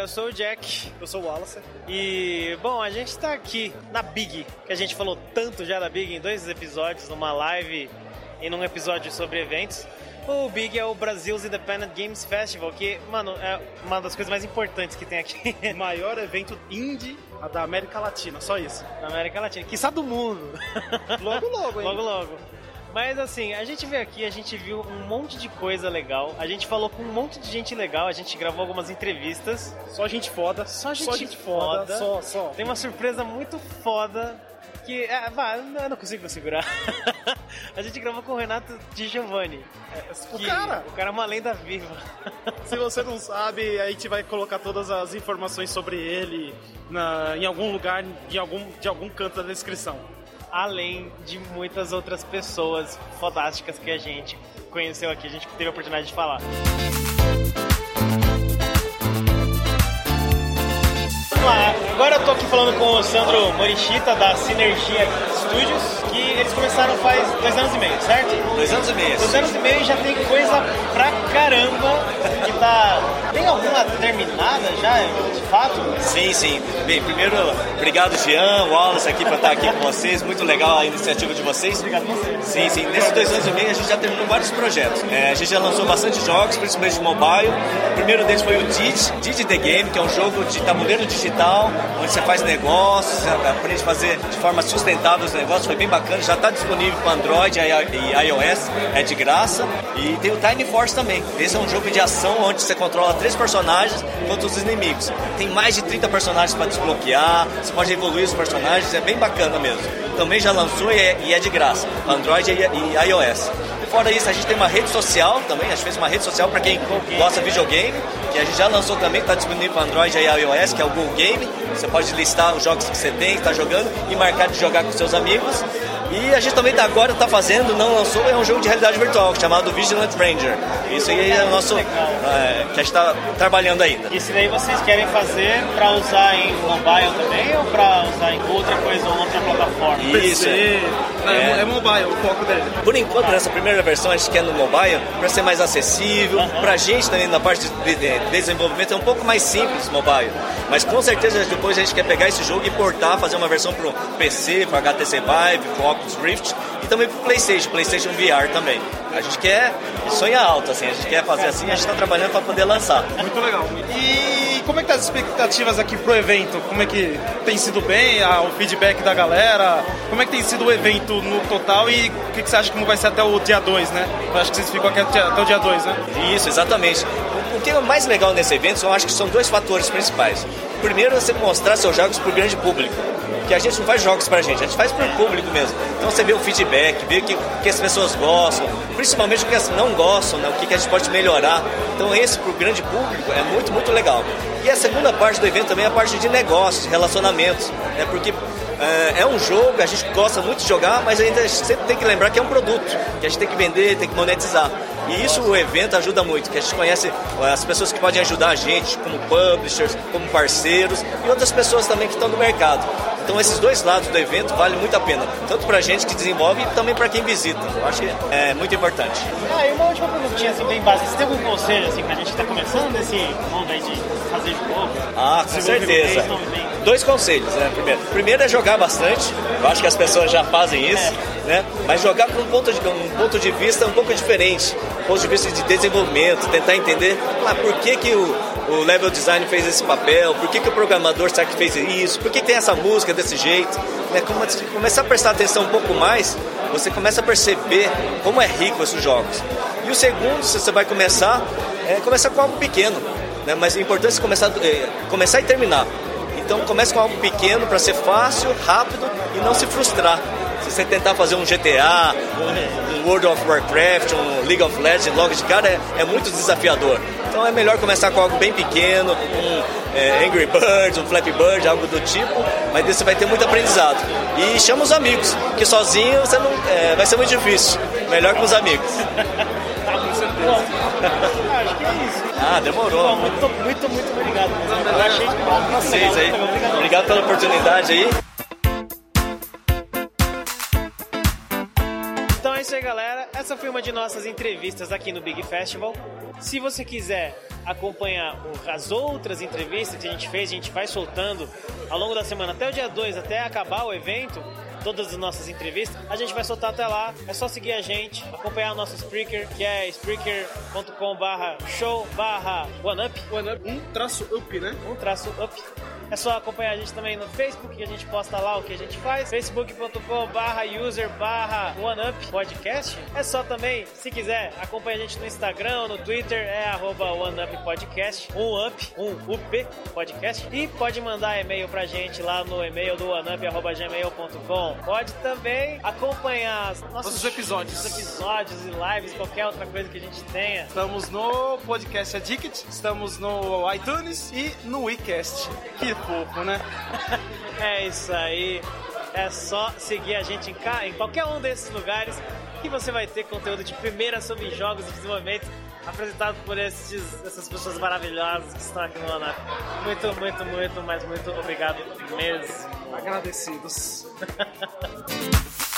galera, eu sou o Jack. Eu sou o Wallace. E, bom, a gente tá aqui na Big, que a gente falou tanto já da Big em dois episódios, numa live e num episódio sobre eventos. O Big é o Brasil's Independent Games Festival, que, mano, é uma das coisas mais importantes que tem aqui O maior evento indie da América Latina, só isso. na América Latina, que do mundo. Logo, logo, hein? Logo, logo. Mas assim, a gente veio aqui, a gente viu um monte de coisa legal, a gente falou com um monte de gente legal, a gente gravou algumas entrevistas. Só gente foda. Só gente foda. Só, só. Tem uma surpresa muito foda que. É, vá, eu não consigo segurar. a gente gravou com o Renato Di Giovanni. O que- cara, O cara é uma lenda viva. se você não sabe, a gente vai colocar todas as informações sobre ele na, em algum lugar, em algum, de algum canto da descrição. Além de muitas outras pessoas fodásticas que a gente conheceu aqui, a gente teve a oportunidade de falar. Falando com o Sandro Morichita da Sinergia Studios, que eles começaram faz dois anos e meio, certo? Dois anos e meio. Dois anos e meio já tem coisa pra caramba que tá. Tem alguma terminada já, de fato? Sim, sim. Bem, primeiro, obrigado, Jean, Wallace, aqui por estar aqui com vocês. Muito legal a iniciativa de vocês. Obrigado a você. Sim, sim. Nesses dois anos e meio a gente já terminou vários projetos. É, a gente já lançou bastante jogos, principalmente de mobile. O primeiro deles foi o Didi, Didi The Game, que é um jogo de tabuleiro digital, onde você faz negócios, você aprende a fazer de forma sustentável os negócios. Foi bem bacana, já está disponível para Android e iOS, é de graça. E tem o Time Force também. Esse é um jogo de ação onde você controla três personagens contra os inimigos. Tem mais de 30 personagens para desbloquear, você pode evoluir os personagens, é bem bacana mesmo. Também já lançou e é, é de graça, Android e iOS. Fora isso, a gente tem uma rede social também, a gente fez uma rede social para quem gosta de videogame, que a gente já lançou também, está disponível para Android e iOS, que é o Go Game. Você pode listar os jogos que você tem, que está jogando e marcar de jogar com seus amigos. E a gente também tá agora está fazendo, não lançou, é um jogo de realidade virtual chamado Vigilant Ranger. Isso aí é o nosso. é, que a gente está trabalhando ainda. Isso daí vocês querem fazer pra usar em mobile também ou pra usar em outra coisa ou outra plataforma? Isso. PC, é, É. mobile o foco dele. Por enquanto, nessa primeira versão, a gente quer no mobile para ser mais acessível. Pra gente também, na parte de de desenvolvimento, é um pouco mais simples mobile. Mas com certeza depois a gente quer pegar esse jogo e portar, fazer uma versão pro PC, pro HTC Vive, pro Oculus Rift e também pro PlayStation, PlayStation VR também. A gente quer, sonha alto, assim, a gente quer fazer assim, a gente está trabalhando para poder lançar. Muito legal. E como é que tá as expectativas aqui pro evento? Como é que tem sido bem ah, o feedback da galera? Como é que tem sido o evento no total e o que, que você acha que vai ser até o dia 2, né? Eu acho que vocês ficam aqui até o dia 2, né? Isso, exatamente. O- que é mais legal nesse evento, eu acho que são dois fatores principais. Primeiro você mostrar seus jogos para o grande público. Que a gente não faz jogos pra gente, a gente faz pro público mesmo. Então você vê o feedback, vê o que, que as pessoas gostam, principalmente o que não gostam, né? o que, que a gente pode melhorar. Então esse pro grande público é muito, muito legal. E a segunda parte do evento também é a parte de negócios, relacionamentos. Né? Porque é, é um jogo, a gente gosta muito de jogar, mas ainda sempre tem que lembrar que é um produto, que a gente tem que vender, tem que monetizar. E isso o evento ajuda muito, que a gente conhece eh, as pessoas que podem ajudar a gente, como publishers, como parceiros e outras pessoas também que estão no mercado. Então esses dois lados do evento valem muito a pena, tanto para a gente que desenvolve e também para quem visita. Eu acho que é muito importante. Ah, e uma última perguntinha assim, bem básica. Você tem algum conselho assim, pra gente que tá começando nesse mundo aí de fazer jogo? Ah, com certeza. Dois conselhos, né? Primeiro, primeiro é jogar bastante. Eu acho que as pessoas já fazem isso, né? Mas jogar com um ponto de, um ponto de vista um pouco diferente, um ponto de vista de desenvolvimento, tentar entender ah, por que, que o, o level design fez esse papel, por que, que o programador será que fez isso, por que, tem essa música desse jeito. Né? Come- Começar a prestar atenção um pouco mais, você começa a perceber como é rico esses jogos. E o segundo, se você vai começar, é começar com algo pequeno. Né? Mas é importante você começar, é, começar e terminar. Então comece com algo pequeno para ser fácil, rápido e não se frustrar. Se você tentar fazer um GTA, um, um World of Warcraft, um League of Legends logo de cara, é, é muito desafiador. Então é melhor começar com algo bem pequeno, um é, Angry Birds, um Flappy Bird, algo do tipo, mas você vai ter muito aprendizado. E chama os amigos, que sozinho você não, é, vai ser muito difícil. Melhor com os amigos. Acho que é isso. Ah, demorou. Bom, muito, muito, muito obrigado. Eu achei muito Vocês aí. Obrigado pela oportunidade aí. Isso aí, galera. Essa foi uma de nossas entrevistas aqui no Big Festival. Se você quiser acompanhar as outras entrevistas que a gente fez, a gente vai soltando ao longo da semana, até o dia 2, até acabar o evento, todas as nossas entrevistas, a gente vai soltar até lá. É só seguir a gente, acompanhar o nosso Spreaker, que é spreaker.com barra show barra OneUp. OneUp, um traço up, né? Um traço up. É só acompanhar a gente também no Facebook, que a gente posta lá o que a gente faz. facebook.com barra user barra OneUp Podcast. É só também, se quiser, acompanha a gente no Instagram, no Twitter, é arroba OneUp Podcast. Um up, um UP Podcast. E pode mandar e-mail pra gente lá no e-mail do oneup.gmail.com. Pode também acompanhar nossos, nossos episódios. episódios e lives, qualquer outra coisa que a gente tenha. Estamos no Podcast Addict, estamos no iTunes e no WeCast. Que fofo, né? é isso aí. É só seguir a gente em, em qualquer um desses lugares que você vai ter conteúdo de primeira sobre jogos e desenvolvimento apresentado por esses, essas pessoas maravilhosas que estão aqui no ANAP. Muito, muito, muito, mas muito obrigado mesmo. Agradecidos.